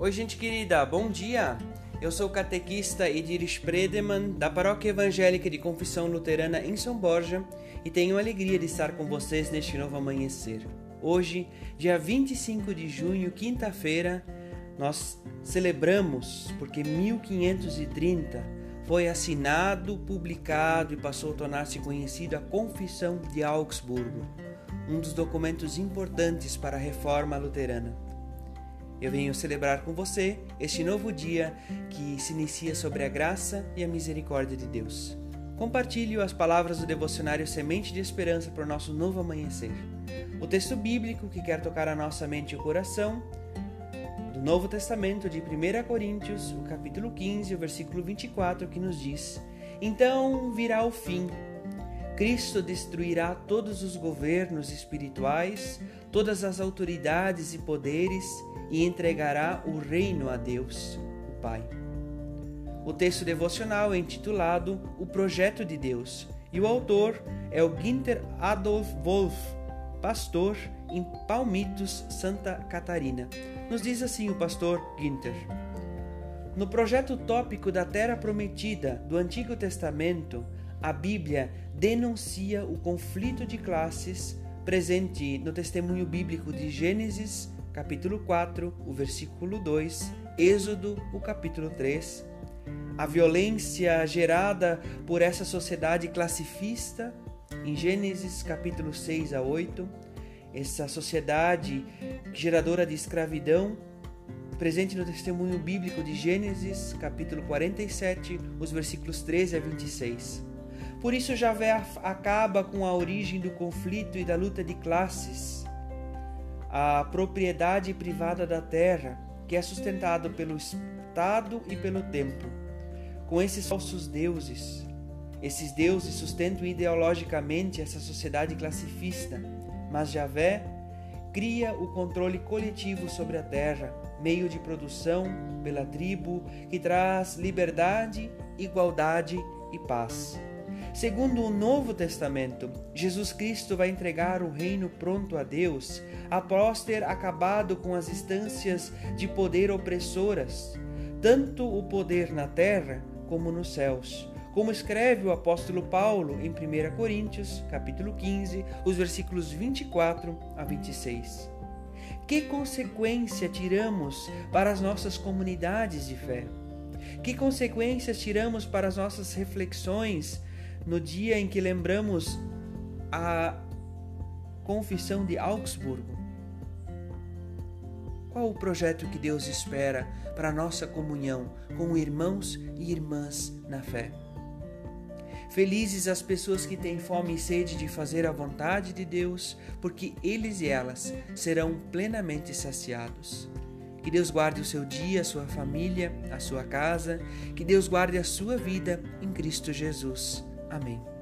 Oi, gente querida, bom dia! Eu sou o catequista Edir Spredeman, da Paróquia Evangélica de Confissão Luterana em São Borja, e tenho a alegria de estar com vocês neste novo amanhecer. Hoje, dia 25 de junho, quinta-feira, nós celebramos porque 1530 foi assinado, publicado e passou a tornar-se conhecido a Confissão de Augsburgo, um dos documentos importantes para a reforma luterana. Eu venho celebrar com você este novo dia que se inicia sobre a graça e a misericórdia de Deus. Compartilhe as palavras do devocionário Semente de Esperança para o nosso novo amanhecer. O texto bíblico que quer tocar a nossa mente e o coração, do Novo Testamento de 1 Coríntios, o capítulo 15, o versículo 24, que nos diz: Então virá o fim. Cristo destruirá todos os governos espirituais, todas as autoridades e poderes e entregará o reino a Deus, o Pai. O texto devocional é intitulado O Projeto de Deus e o autor é o Günther Adolf Wolff, pastor em Palmitos, Santa Catarina. Nos diz assim o pastor Günther. No projeto tópico da Terra Prometida do Antigo Testamento, a Bíblia denuncia o conflito de classes presente no testemunho bíblico de Gênesis, capítulo 4, o versículo 2, Êxodo, o capítulo 3. A violência gerada por essa sociedade classifista em Gênesis capítulo 6 a 8, essa sociedade geradora de escravidão, presente no testemunho bíblico de Gênesis capítulo 47, os versículos 13 a 26. Por isso Javé acaba com a origem do conflito e da luta de classes a propriedade privada da terra, que é sustentado pelo Estado e pelo templo. Com esses falsos deuses, esses deuses sustentam ideologicamente essa sociedade classifista, mas Javé cria o controle coletivo sobre a terra, meio de produção pela tribo, que traz liberdade, igualdade e paz. Segundo o Novo Testamento, Jesus Cristo vai entregar o reino pronto a Deus após ter acabado com as instâncias de poder opressoras, tanto o poder na terra como nos céus. Como escreve o apóstolo Paulo em 1 Coríntios, capítulo 15, os versículos 24 a 26. Que consequência tiramos para as nossas comunidades de fé? Que consequências tiramos para as nossas reflexões no dia em que lembramos a confissão de Augsburgo? Qual o projeto que Deus espera para a nossa comunhão com irmãos e irmãs na fé? Felizes as pessoas que têm fome e sede de fazer a vontade de Deus, porque eles e elas serão plenamente saciados. Que Deus guarde o seu dia, a sua família, a sua casa, que Deus guarde a sua vida em Cristo Jesus. Amém.